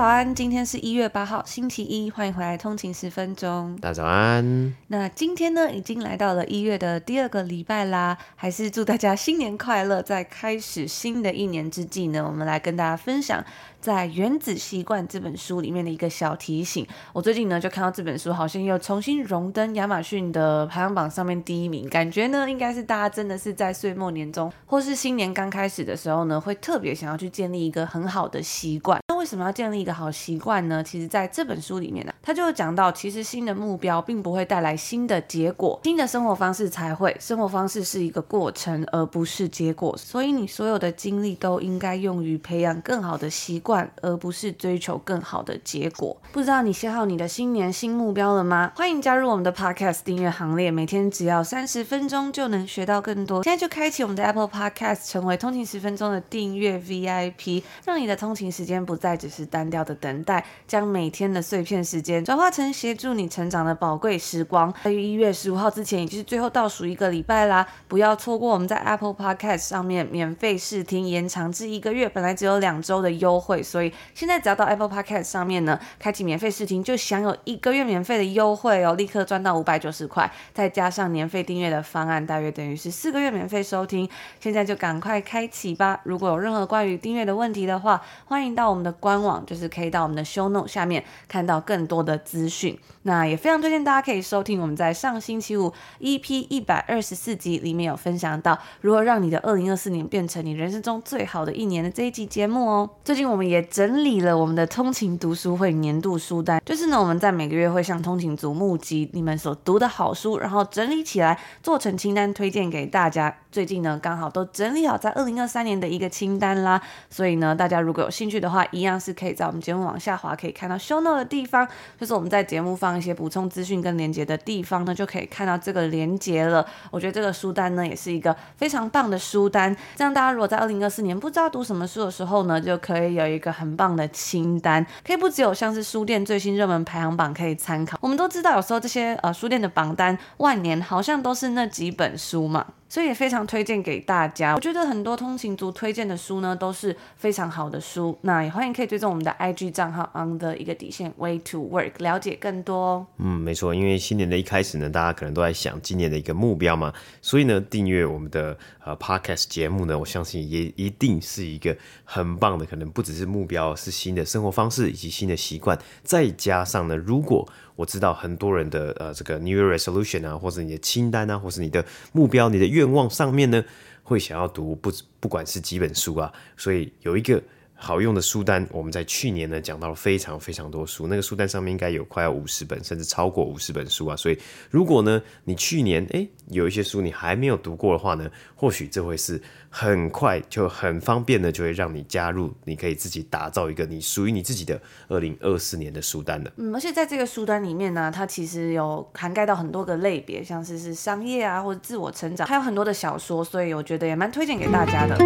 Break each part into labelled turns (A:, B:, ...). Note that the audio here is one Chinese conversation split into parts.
A: 早安，今天是一月八号，星期一，欢迎回来通勤十分钟。
B: 大家早安。
A: 那今天呢，已经来到了一月的第二个礼拜啦，还是祝大家新年快乐。在开始新的一年之际呢，我们来跟大家分享。在《原子习惯》这本书里面的一个小提醒，我最近呢就看到这本书好像又重新荣登亚马逊的排行榜上面第一名，感觉呢应该是大家真的是在岁末年终或是新年刚开始的时候呢，会特别想要去建立一个很好的习惯。那为什么要建立一个好习惯呢？其实在这本书里面呢，他就讲到，其实新的目标并不会带来新的结果，新的生活方式才会。生活方式是一个过程，而不是结果。所以你所有的精力都应该用于培养更好的习惯。而不是追求更好的结果。不知道你写好你的新年新目标了吗？欢迎加入我们的 Podcast 订阅行列，每天只要三十分钟就能学到更多。现在就开启我们的 Apple Podcast，成为通勤十分钟的订阅 VIP，让你的通勤时间不再只是单调的等待，将每天的碎片时间转化成协助你成长的宝贵时光。在于一月十五号之前，也就是最后倒数一个礼拜啦，不要错过我们在 Apple Podcast 上面免费试听，延长至一个月，本来只有两周的优惠，所以。现在只要到 Apple Podcast 上面呢，开启免费试听，就享有一个月免费的优惠哦，立刻赚到五百九十块，再加上年费订阅的方案，大约等于是四个月免费收听。现在就赶快开启吧！如果有任何关于订阅的问题的话，欢迎到我们的官网，就是可以到我们的 Show Note 下面看到更多的资讯。那也非常推荐大家可以收听我们在上星期五 EP 一百二十四集里面有分享到如何让你的二零二四年变成你人生中最好的一年的这一集节目哦。最近我们也整理了我们的通勤读书会年度书单，就是呢我们在每个月会向通勤族募集你们所读的好书，然后整理起来做成清单推荐给大家。最近呢刚好都整理好在二零二三年的一个清单啦，所以呢大家如果有兴趣的话，一样是可以在我们节目往下滑可以看到 show note 的地方，就是我们在节目方一些补充资讯跟连接的地方呢，就可以看到这个连接了。我觉得这个书单呢也是一个非常棒的书单，这样大家如果在二零二四年不知道读什么书的时候呢，就可以有一个很棒的清单，可以不只有像是书店最新热门排行榜可以参考。我们都知道有时候这些呃书店的榜单万年好像都是那几本书嘛。所以也非常推荐给大家。我觉得很多通勤族推荐的书呢，都是非常好的书。那也欢迎可以追踪我们的 IG 账号 on the 一个底线 way to work，了解更多。
B: 嗯，没错，因为新年的一开始呢，大家可能都在想今年的一个目标嘛，所以呢，订阅我们的呃 podcast 节目呢，我相信也一定是一个很棒的，可能不只是目标，是新的生活方式以及新的习惯，再加上呢，如果我知道很多人的呃这个 New Year Resolution 啊，或者你的清单啊，或是你的目标、你的愿望上面呢，会想要读不不管是几本书啊，所以有一个。好用的书单，我们在去年呢讲到了非常非常多书，那个书单上面应该有快要五十本，甚至超过五十本书啊。所以如果呢你去年诶有一些书你还没有读过的话呢，或许这会是很快就很方便的，就会让你加入，你可以自己打造一个你属于你自己的二零二四年的书单的。
A: 嗯，而且在这个书单里面呢，它其实有涵盖到很多个类别，像是是商业啊或者自我成长，还有很多的小说，所以我觉得也蛮推荐给大家的。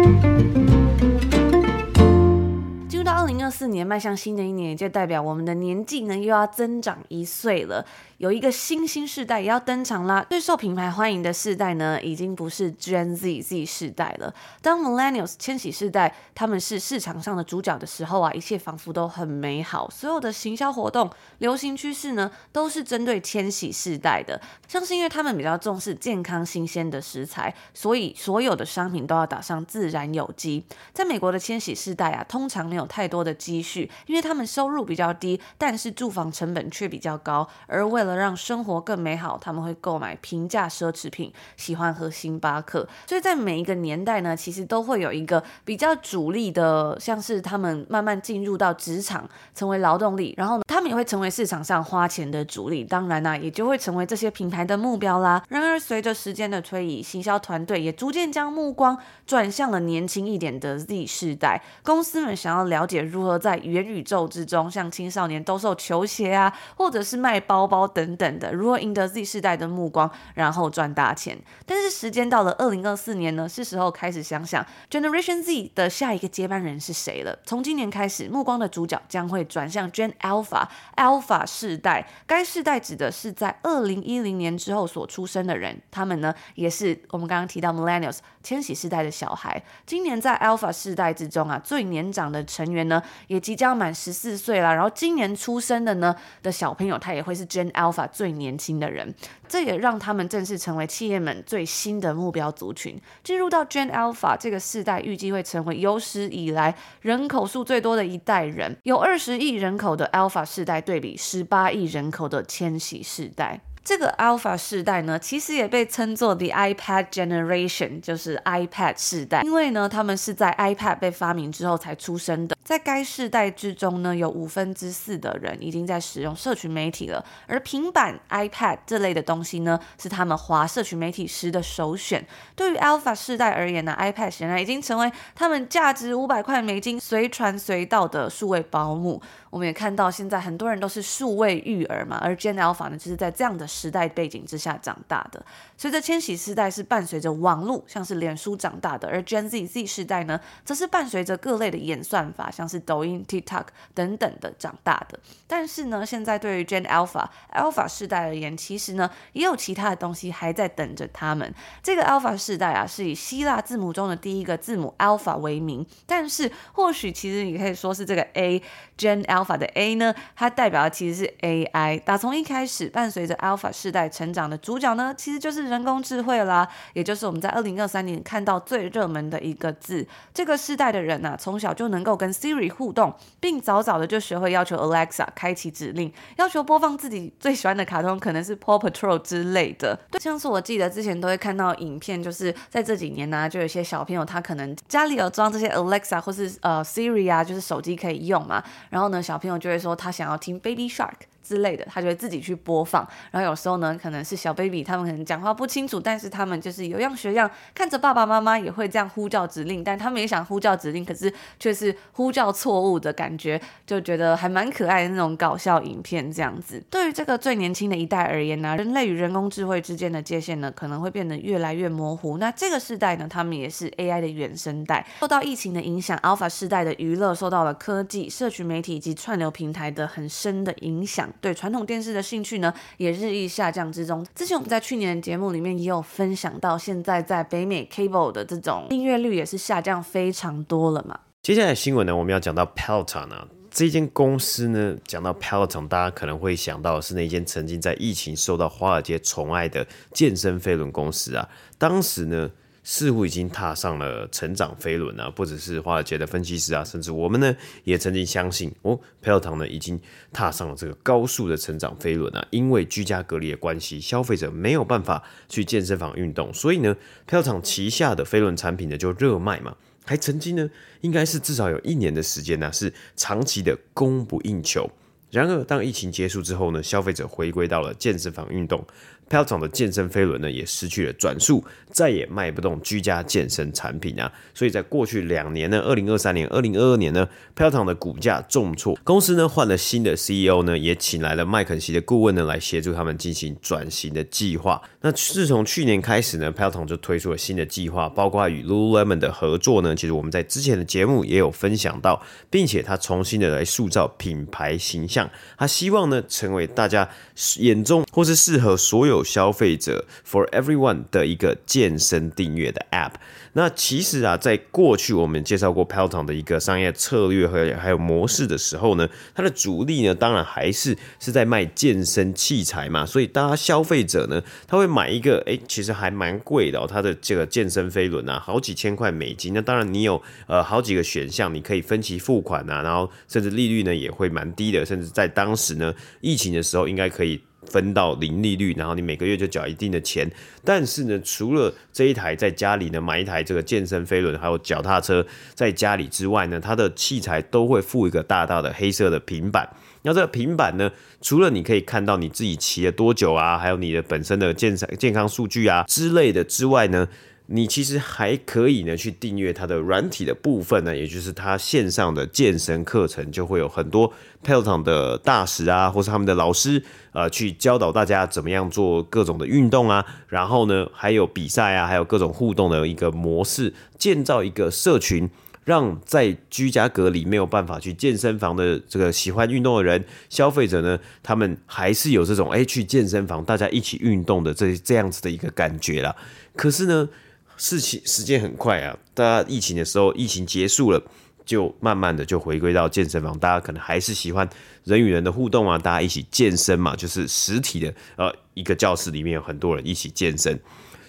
A: 到二零二四年，迈向新的一年，也就代表我们的年纪呢又要增长一岁了。有一个新兴世代也要登场啦！最受品牌欢迎的世代呢，已经不是 Gen Z Z 世代了。当 Millennials 千禧世代他们是市场上的主角的时候啊，一切仿佛都很美好。所有的行销活动、流行趋势呢，都是针对千禧世代的。像是因为他们比较重视健康新鲜的食材，所以所有的商品都要打上自然有机。在美国的千禧世代啊，通常没有太多的积蓄，因为他们收入比较低，但是住房成本却比较高，而为了让生活更美好，他们会购买平价奢侈品，喜欢喝星巴克。所以在每一个年代呢，其实都会有一个比较主力的，像是他们慢慢进入到职场，成为劳动力，然后呢，他们也会成为市场上花钱的主力。当然呢、也就会成为这些品牌的目标啦。然而，随着时间的推移，行销团队也逐渐将目光转向了年轻一点的 Z 世代。公司们想要了了解如何在元宇宙之中，像青少年兜售球鞋啊，或者是卖包包等等的，如何赢得 Z 世代的目光，然后赚大钱。但是时间到了二零二四年呢，是时候开始想想 Generation Z 的下一个接班人是谁了。从今年开始，目光的主角将会转向 Gen Alpha Alpha 世代，该世代指的是在二零一零年之后所出生的人，他们呢也是我们刚刚提到 Millennials 千禧世代的小孩。今年在 Alpha 世代之中啊，最年长的成员员呢也即将满十四岁了。然后今年出生的呢的小朋友，他也会是 Gen Alpha 最年轻的人。这也让他们正式成为企业们最新的目标族群。进入到 Gen Alpha 这个世代，预计会成为有史以来人口数最多的一代人，有二十亿人口的 Alpha 世代对比十八亿人口的千禧世代。这个 Alpha 世代呢，其实也被称作 The iPad Generation，就是 iPad 世代，因为呢，他们是在 iPad 被发明之后才出生的。在该世代之中呢，有五分之四的人已经在使用社群媒体了，而平板、iPad 这类的东西呢，是他们划社群媒体时的首选。对于 Alpha 世代而言呢，iPad 显然已经成为他们价值五百块美金随传随到的数位保姆。我们也看到，现在很多人都是数位育儿嘛，而 Gen Alpha 呢，就是在这样的时代背景之下长大的。随着千禧世代是伴随着网络，像是脸书长大的，而 Gen Z Z 世代呢，则是伴随着各类的演算法，像是抖音、TikTok 等等的长大的。但是呢，现在对于 Gen Alpha Alpha 世代而言，其实呢，也有其他的东西还在等着他们。这个 Alpha 世代啊，是以希腊字母中的第一个字母 Alpha 为名，但是或许其实你可以说是这个 A Gen Alpha。的 A 呢，它代表的其实是 AI。打从一开始，伴随着 Alpha 世代成长的主角呢，其实就是人工智慧啦，也就是我们在二零二三年看到最热门的一个字。这个世代的人啊，从小就能够跟 Siri 互动，并早早的就学会要求 Alexa 开启指令，要求播放自己最喜欢的卡通，可能是 Paw Patrol 之类的。对，像是我记得之前都会看到影片，就是在这几年呢、就有些小朋友他可能家里有装这些 Alexa 或是呃 Siri 啊，就是手机可以用嘛，然后呢，小朋友就会说他想要听 Baby Shark。之类的，他就会自己去播放。然后有时候呢，可能是小 baby，他们可能讲话不清楚，但是他们就是有样学样，看着爸爸妈妈也会这样呼叫指令，但他们也想呼叫指令，可是却是呼叫错误的感觉，就觉得还蛮可爱的那种搞笑影片这样子。对于这个最年轻的一代而言呢、人类与人工智慧之间的界限呢，可能会变得越来越模糊。那这个世代呢，他们也是 AI 的原生代，受到疫情的影响，Alpha 世代的娱乐受到了科技、社群媒体以及串流平台的很深的影响。对传统电视的兴趣呢，也日益下降之中。之前我们在去年的节目里面也有分享到，现在在北美 Cable 的这种订阅率也是下降非常多了嘛。
B: 接下来新闻呢，我们要讲到 Peloton 啊，这间公司呢，讲到 Peloton，大家可能会想到是那间曾经在疫情受到华尔街宠爱的健身飞轮公司啊，当时呢。似乎已经踏上了成长飞轮啊！不只是华尔街的分析师啊，甚至我们呢也曾经相信哦票厂呢已经踏上了这个高速的成长飞轮啊！因为居家隔离的关系，消费者没有办法去健身房运动，所以呢票厂旗下的飞轮产品呢就热卖嘛，还曾经呢应该是至少有一年的时间呢是长期的供不应求。然而当疫情结束之后呢，消费者回归到了健身房运动。Peloton 的健身飞轮呢，也失去了转速，再也卖不动居家健身产品啊！所以在过去两年呢，二零二三年、二零二二年呢，Peloton 的股价重挫。公司呢换了新的 CEO 呢，也请来了麦肯锡的顾问呢，来协助他们进行转型的计划。那自从去年开始呢，Peloton 就推出了新的计划，包括与 Lululemon 的合作呢。其实我们在之前的节目也有分享到，并且它重新的来塑造品牌形象，他希望呢成为大家眼中或是适合所。有消费者 for everyone 的一个健身订阅的 App。那其实啊，在过去我们介绍过 Peloton 的一个商业策略和还有模式的时候呢，它的主力呢，当然还是是在卖健身器材嘛。所以大家消费者呢，他会买一个，哎，其实还蛮贵的哦，它的这个健身飞轮啊，好几千块美金。那当然你有呃好几个选项，你可以分期付款啊，然后甚至利率呢也会蛮低的，甚至在当时呢疫情的时候应该可以。分到零利率，然后你每个月就缴一定的钱。但是呢，除了这一台在家里呢买一台这个健身飞轮，还有脚踏车在家里之外呢，它的器材都会附一个大大的黑色的平板。那这个平板呢，除了你可以看到你自己骑了多久啊，还有你的本身的健健康数据啊之类的之外呢。你其实还可以呢去订阅它的软体的部分呢，也就是它线上的健身课程，就会有很多 Peloton 的大使啊，或是他们的老师，呃，去教导大家怎么样做各种的运动啊，然后呢，还有比赛啊，还有各种互动的一个模式，建造一个社群，让在居家隔离没有办法去健身房的这个喜欢运动的人，消费者呢，他们还是有这种哎去健身房大家一起运动的这这样子的一个感觉啦。可是呢，事情时间很快啊，大家疫情的时候，疫情结束了，就慢慢的就回归到健身房，大家可能还是喜欢人与人的互动啊，大家一起健身嘛，就是实体的呃一个教室里面有很多人一起健身，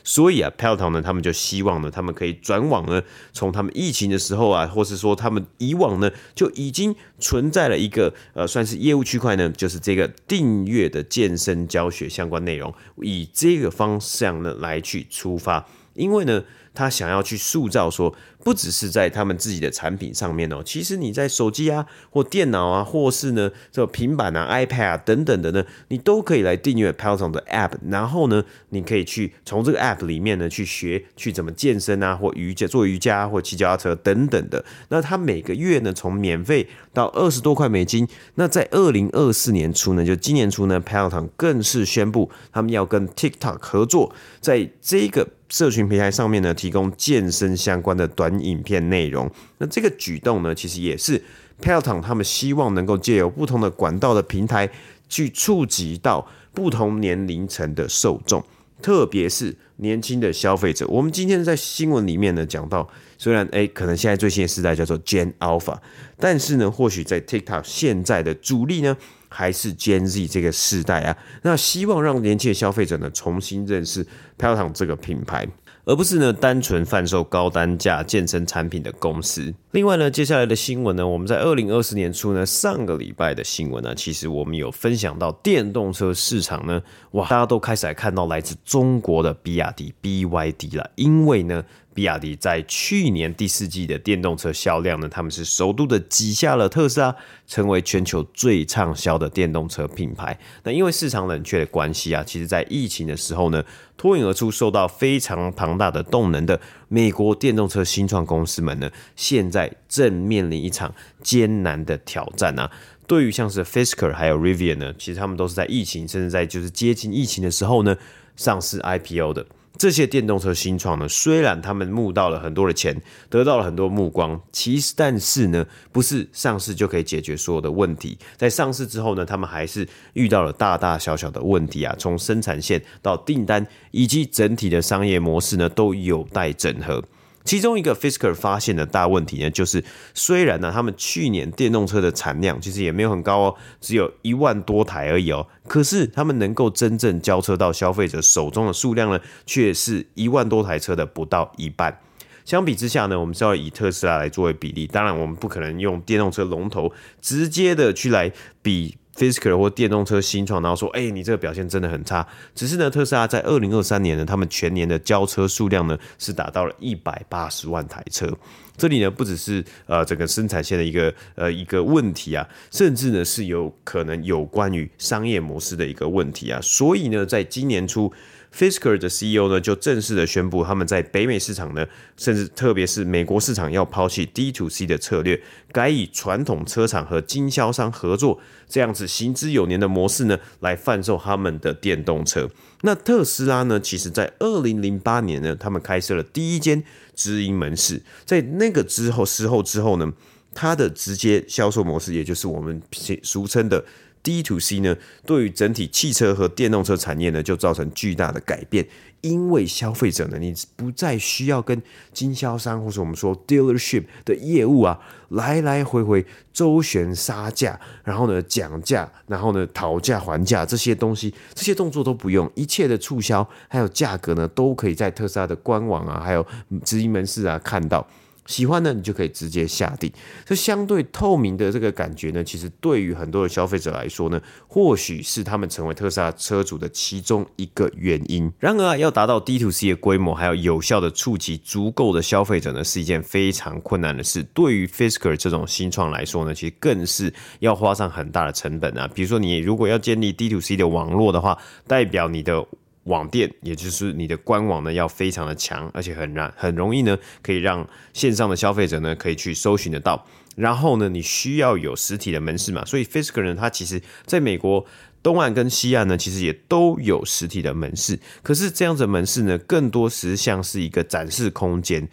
B: 所以啊，Peloton 呢，他们就希望呢，他们可以转往呢，从他们疫情的时候啊，或是说他们以往呢就已经存在了一个呃算是业务区块呢，就是这个订阅的健身教学相关内容，以这个方向呢来去出发。因为呢，他想要去塑造说，不只是在他们自己的产品上面哦，其实你在手机啊，或电脑啊，或是呢这平板啊、iPad 啊等等的呢，你都可以来订阅 Peloton 的 App，然后呢，你可以去从这个 App 里面呢去学去怎么健身啊，或瑜伽、做瑜伽或骑脚踏车等等的。那他每个月呢，从免费到二十多块美金。那在二零二四年初呢，就今年初呢，Peloton 更是宣布他们要跟 TikTok 合作，在这个。社群平台上面呢，提供健身相关的短影片内容。那这个举动呢，其实也是 Peloton 他们希望能够借由不同的管道的平台，去触及到不同年龄层的受众，特别是年轻的消费者。我们今天在新闻里面呢讲到，虽然诶可能现在最新的时代叫做 Gen Alpha，但是呢，或许在 TikTok 现在的主力呢。还是 Gen Z 这个世代啊，那希望让年轻的消费者呢重新认识 pelton 这个品牌，而不是呢单纯贩售高单价健身产品的公司。另外呢，接下来的新闻呢，我们在二零二四年初呢上个礼拜的新闻呢，其实我们有分享到电动车市场呢，哇，大家都开始来看到来自中国的比亚迪 BYD 了，因为呢。比亚迪在去年第四季的电动车销量呢，他们是首度的挤下了特斯拉，成为全球最畅销的电动车品牌。那因为市场冷却的关系啊，其实在疫情的时候呢，脱颖而出，受到非常庞大的动能的美国电动车新创公司们呢，现在正面临一场艰难的挑战啊。对于像是 Fisker 还有 Rivian 呢，其实他们都是在疫情，甚至在就是接近疫情的时候呢，上市 IPO 的。这些电动车新创呢，虽然他们募到了很多的钱，得到了很多目光，其实但是呢，不是上市就可以解决所有的问题。在上市之后呢，他们还是遇到了大大小小的问题啊，从生产线到订单以及整体的商业模式呢，都有待整合。其中一个 Fisker 发现的大问题呢，就是虽然呢，他们去年电动车的产量其实也没有很高哦，只有一万多台而已哦，可是他们能够真正交车到消费者手中的数量呢，却是一万多台车的不到一半。相比之下呢，我们是要以特斯拉来作为比例，当然我们不可能用电动车龙头直接的去来比。Fisker 或电动车新创，然后说：“哎、你这个表现真的很差。”只是呢，特斯拉在二零二三年呢，他们全年的交车数量呢是达到了一百八十万台车。这里呢，不只是呃整个生产线的一个呃一个问题啊，甚至呢是有可能有关于商业模式的一个问题啊。所以呢，在今年初。Fisker 的 CEO 呢，就正式的宣布，他们在北美市场呢，甚至特别是美国市场，要抛弃 D to C 的策略，改以传统车厂和经销商合作这样子行之有年的模式呢，来贩售他们的电动车。那特斯拉呢，其实在二零零八年呢，他们开设了第一间直营门市，在那个之后事后之后呢，它的直接销售模式，也就是我们俗称的。D to C 呢，对于整体汽车和电动车产业呢，就造成巨大的改变。因为消费者呢，你不再需要跟经销商或者我们说 dealership 的业务啊，来来回回周旋杀价，然后呢讲价，然后呢讨价还价这些东西，这些动作都不用，一切的促销还有价格呢，都可以在特斯拉的官网啊，还有直营门市啊看到。喜欢呢，你就可以直接下定。这相对透明的这个感觉呢，其实对于很多的消费者来说呢，或许是他们成为特斯拉车主的其中一个原因。然而啊，要达到 D to C 的规模，还要有效的触及足够的消费者呢，是一件非常困难的事。对于 Fisker 这种新创来说呢，其实更是要花上很大的成本啊。比如说，你如果要建立 D to C 的网络的话，代表你的网店，也就是你的官网呢，要非常的强，而且很难很容易呢，可以让线上的消费者呢可以去搜寻得到。然后呢，你需要有实体的门市嘛，所以 Fisker 呢，它其实在美国。东岸跟西岸呢，其实也都有实体的门市，可是这样子的门市呢，更多实像是一个展示空间。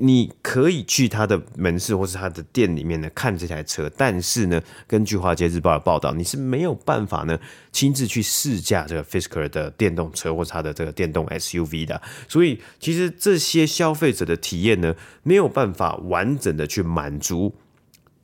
B: 你可以去他的门市或是他的店里面呢看这台车，但是呢，根据华尔街日报的报道，你是没有办法呢亲自去试驾这个 Fisker 的电动车或是它的这个电动 SUV 的。所以，其实这些消费者的体验呢，没有办法完整的去满足。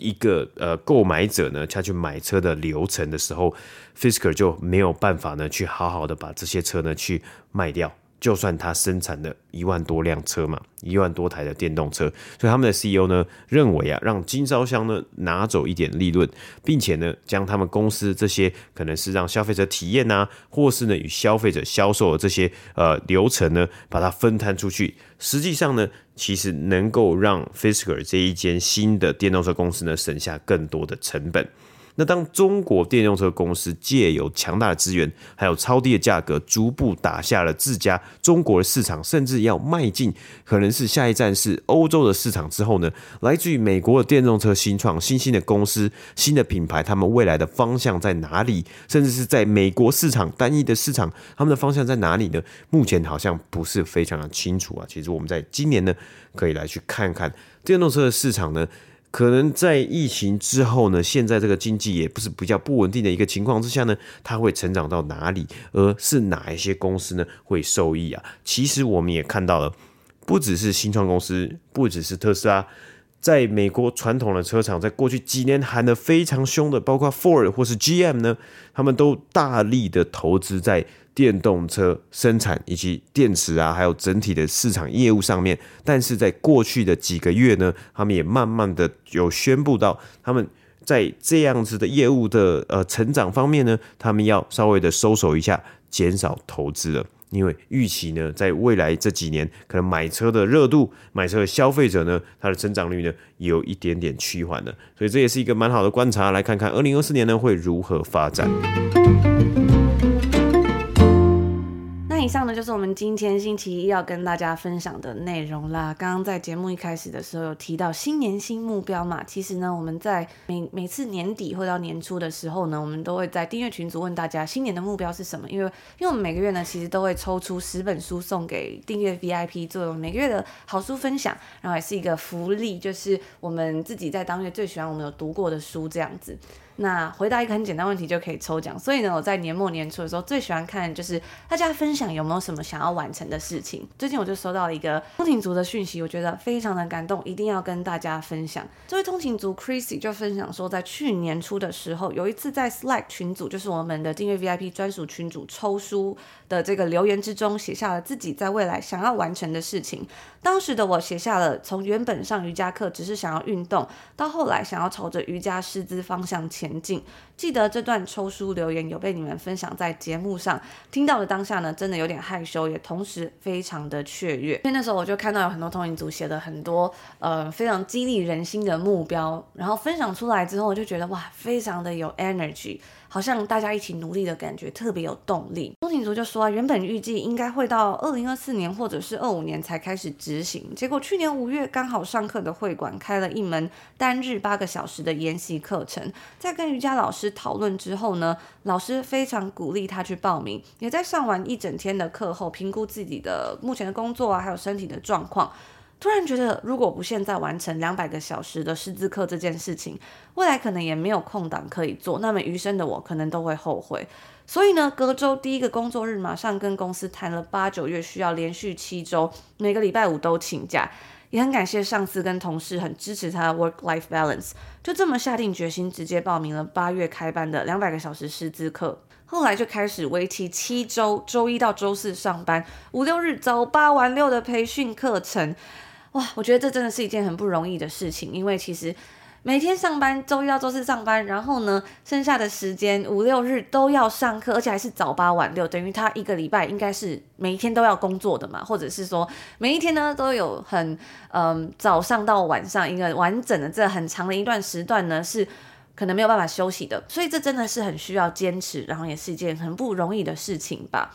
B: 一个呃购买者呢，他去买车的流程的时候，Fisker 就没有办法呢去好好的把这些车呢去卖掉。就算他生产了一万多辆车嘛，一万多台的电动车，所以他们的 CEO 呢认为啊，让经销商呢拿走一点利润，并且呢将他们公司这些可能是让消费者体验啊，或是呢与消费者销售的这些呃流程呢，把它分摊出去，实际上呢，其实能够让 Fisker 这一间新的电动车公司呢省下更多的成本。那当中国电动车公司借由强大的资源，还有超低的价格，逐步打下了自家中国的市场，甚至要迈进，可能是下一站是欧洲的市场之后呢，来自于美国的电动车新创、新兴的公司、新的品牌，他们未来的方向在哪里？甚至是在美国市场单一的市场，他们的方向在哪里呢？目前好像不是非常的清楚啊。其实我们在今年呢，可以来去看看电动车的市场呢。可能在疫情之后呢，现在这个经济也不是比较不稳定的一个情况之下呢，它会成长到哪里？而是哪一些公司呢会受益啊？其实我们也看到了，不只是新创公司，不只是特斯拉，在美国传统的车厂，在过去几年喊得非常凶的，包括 Ford 或是 GM 呢，他们都大力的投资在。电动车生产以及电池啊，还有整体的市场业务上面，但是在过去的几个月呢，他们也慢慢的有宣布到，他们在这样子的业务的呃成长方面呢，他们要稍微的收手一下，减少投资了，因为预期呢，在未来这几年，可能买车的热度，买车的消费者呢，它的增长率呢，有一点点趋缓了，所以这也是一个蛮好的观察，来看看二零二四年呢会如何发展。
A: 以上呢，就是我们今天星期一要跟大家分享的内容啦。刚刚在节目一开始的时候有提到新年新目标嘛，其实呢，我们在每每次年底或到年初的时候呢，我们都会在订阅群组问大家新年的目标是什么，因为因为我们每个月呢，其实都会抽出十本书送给订阅 VIP 作为每个月的好书分享，然后也是一个福利，就是我们自己在当月最喜欢我们有读过的书这样子。那回答一个很简单问题就可以抽奖，所以呢，我在年末年初的时候最喜欢看就是大家分享有没有什么想要完成的事情。最近我就收到了一个通勤族的讯息，我觉得非常的感动，一定要跟大家分享。这位通勤族 Chrissy 就分享说，在去年初的时候，有一次在 Slack 群组，就是我们的订阅 VIP 专属群组抽书的这个留言之中，写下了自己在未来想要完成的事情。当时的我写下了从原本上瑜伽课只是想要运动，到后来想要朝着瑜伽师资方向前前进。记得这段抽书留言有被你们分享在节目上，听到的当下呢，真的有点害羞，也同时非常的雀跃。因为那时候我就看到有很多通勤族写的很多呃非常激励人心的目标，然后分享出来之后，我就觉得哇，非常的有 energy。好像大家一起努力的感觉，特别有动力。钟景竹就说啊，原本预计应该会到二零二四年或者是二五年才开始执行，结果去年五月刚好上课的会馆开了一门单日八个小时的研习课程，在跟瑜伽老师讨论之后呢，老师非常鼓励他去报名，也在上完一整天的课后评估自己的目前的工作啊，还有身体的状况。突然觉得，如果不现在完成两百个小时的师资课这件事情，未来可能也没有空档可以做，那么余生的我可能都会后悔。所以呢，隔周第一个工作日，马上跟公司谈了八九月需要连续七周，每个礼拜五都请假。也很感谢上司跟同事很支持他的 work-life balance，就这么下定决心，直接报名了八月开班的两百个小时师资课。后来就开始为期七周，周一到周四上班，五六日早八晚六的培训课程。哇，我觉得这真的是一件很不容易的事情，因为其实每天上班，周一到周四上班，然后呢，剩下的时间五六日都要上课，而且还是早八晚六，等于他一个礼拜应该是每一天都要工作的嘛，或者是说每一天呢都有很嗯早上到晚上一个完整的这很长的一段时段呢是可能没有办法休息的，所以这真的是很需要坚持，然后也是一件很不容易的事情吧。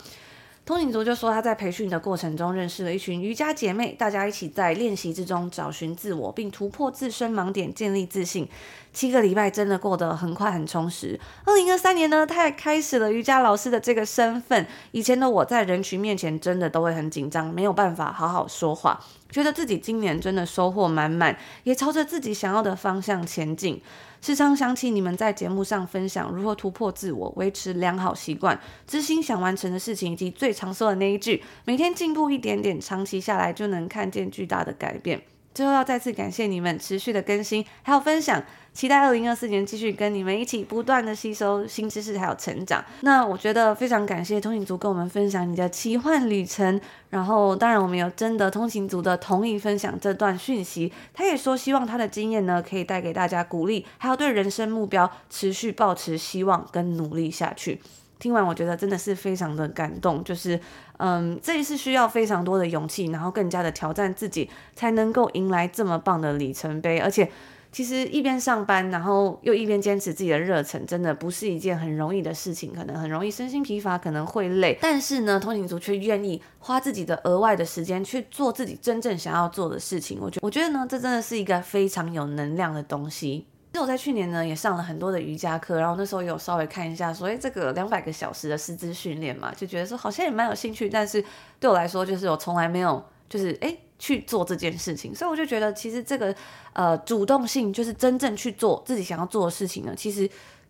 A: 通勤族就说他在培训的过程中认识了一群瑜伽姐妹，大家一起在练习之中找寻自我，并突破自身盲点，建立自信。七个礼拜真的过得很快很充实。二零二三年呢，他也开始了瑜伽老师的这个身份。以前的我在人群面前真的都会很紧张，没有办法好好说话，觉得自己今年真的收获满满，也朝着自己想要的方向前进。时常想起你们在节目上分享如何突破自我、维持良好习惯、知心想完成的事情，以及最常说的那一句“每天进步一点点，长期下来就能看见巨大的改变”。最后要再次感谢你们持续的更新还有分享，期待二零二四年继续跟你们一起不断的吸收新知识还有成长。那我觉得非常感谢通勤族跟我们分享你的奇幻旅程，然后当然我们有征得通勤族的同意分享这段讯息。他也说希望他的经验呢可以带给大家鼓励，还有对人生目标持续抱持希望跟努力下去。听完我觉得真的是非常的感动，就是，嗯，这一次需要非常多的勇气，然后更加的挑战自己，才能够迎来这么棒的里程碑。而且，其实一边上班，然后又一边坚持自己的热忱，真的不是一件很容易的事情，可能很容易身心疲乏，可能会累。但是呢，通勤族却愿意花自己的额外的时间去做自己真正想要做的事情。我觉，我觉得呢，这真的是一个非常有能量的东西。我在去年呢也上了很多的瑜伽课，然后那时候有稍微看一下，所以这个两百个小时的师资训练嘛，就觉得说好像也蛮有兴趣，但是对我来说就是我从来没有就是诶去做这件事情，所以我就觉得其实这个呃主动性就是真正去做自己想要做的事情呢，其实。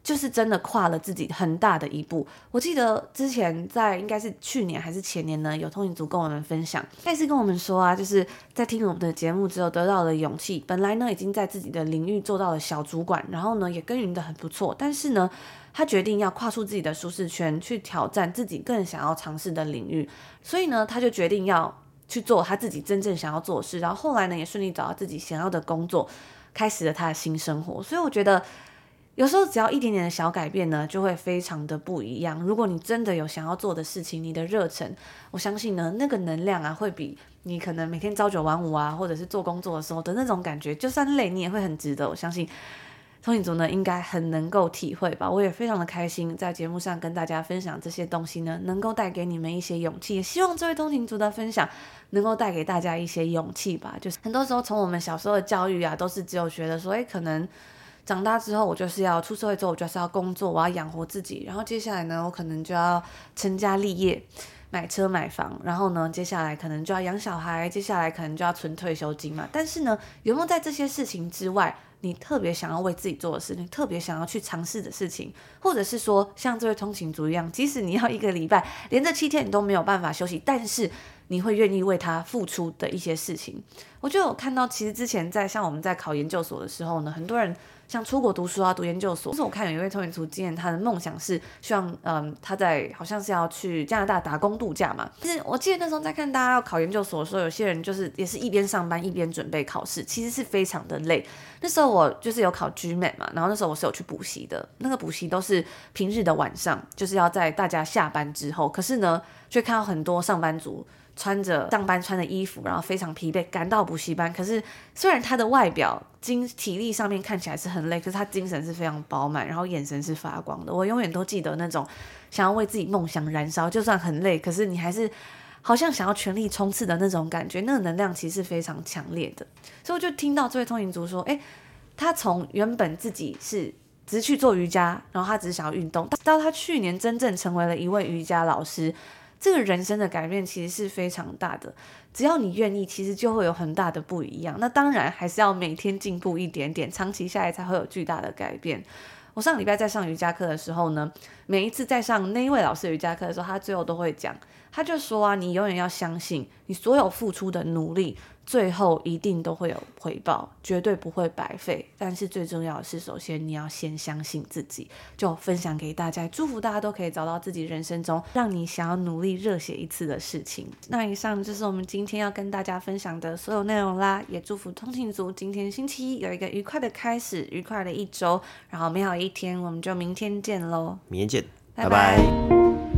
A: 就是真的跨了自己很大的一步。我记得之前在应该是去年还是前年呢，有通勤族跟我们分享，他也是跟我们说啊，就是在听我们的节目之后得到了勇气。本来呢已经在自己的领域做到了小主管，然后呢也耕耘得很不错，但是呢他决定要跨出自己的舒适圈，去挑战自己更想要尝试的领域。所以呢他就决定要去做他自己真正想要做的事。然后后来呢也顺利找到自己想要的工作，开始了他的新生活。所以我觉得。有时候只要一点点的小改变呢，就会非常的不一样。如果你真的有想要做的事情，你的热忱，我相信呢，那个能量啊，会比你可能每天朝九晚五啊，或者是做工作的时候的那种感觉，就算累，你也会很值得。我相信通勤族呢，应该很能够体会吧。我也非常的开心，在节目上跟大家分享这些东西呢，能够带给你们一些勇气。也希望这位通勤族的分享能够带给大家一些勇气吧。就是很多时候从我们小时候的教育啊，都是只有觉得说，哎，可能。长大之后，我就是要出社会之后，我就是要工作，我要养活自己。然后接下来呢，我可能就要成家立业，买车买房。然后呢，接下来可能就要养小孩，接下来可能就要存退休金嘛。但是呢，有没有在这些事情之外，你特别想要为自己做的事，你特别想要去尝试的事情，或者是说像这位通勤族一样，即使你要一个礼拜连着七天你都没有办法休息，但是你会愿意为他付出的一些事情，我就有看到，其实之前在像我们在考研究所的时候呢，很多人。像出国读书啊，读研究所。就是我看有一位通勤族，今年他的梦想是希望，嗯，他在好像是要去加拿大打工度假嘛。但是我记得那时候在看大家要考研究所的时候，有些人就是也是一边上班一边准备考试，其实是非常的累。那时候我就是有考 GMA 嘛，然后那时候我是有去补习的，那个补习都是平日的晚上，就是要在大家下班之后。可是呢，却看到很多上班族。穿着上班穿的衣服，然后非常疲惫，赶到补习班。可是虽然他的外表精体力上面看起来是很累，可是他精神是非常饱满，然后眼神是发光的。我永远都记得那种想要为自己梦想燃烧，就算很累，可是你还是好像想要全力冲刺的那种感觉，那个能量其实是非常强烈的。所以我就听到这位通勤族说：“诶，他从原本自己是只去做瑜伽，然后他只是想要运动，到他去年真正成为了一位瑜伽老师。”这个人生的改变其实是非常大的，只要你愿意，其实就会有很大的不一样。那当然还是要每天进步一点点，长期下来才会有巨大的改变。我上礼拜在上瑜伽课的时候呢，每一次在上那一位老师瑜伽课的时候，他最后都会讲，他就说啊，你永远要相信，你所有付出的努力。最后一定都会有回报，绝对不会白费。但是最重要的是，首先你要先相信自己。就分享给大家，祝福大家都可以找到自己人生中让你想要努力热血一次的事情。那以上就是我们今天要跟大家分享的所有内容啦。也祝福通勤族今天星期一有一个愉快的开始，愉快的一周，然后美好一天。我们就明天见喽，
B: 明天见，
A: 拜拜。拜拜。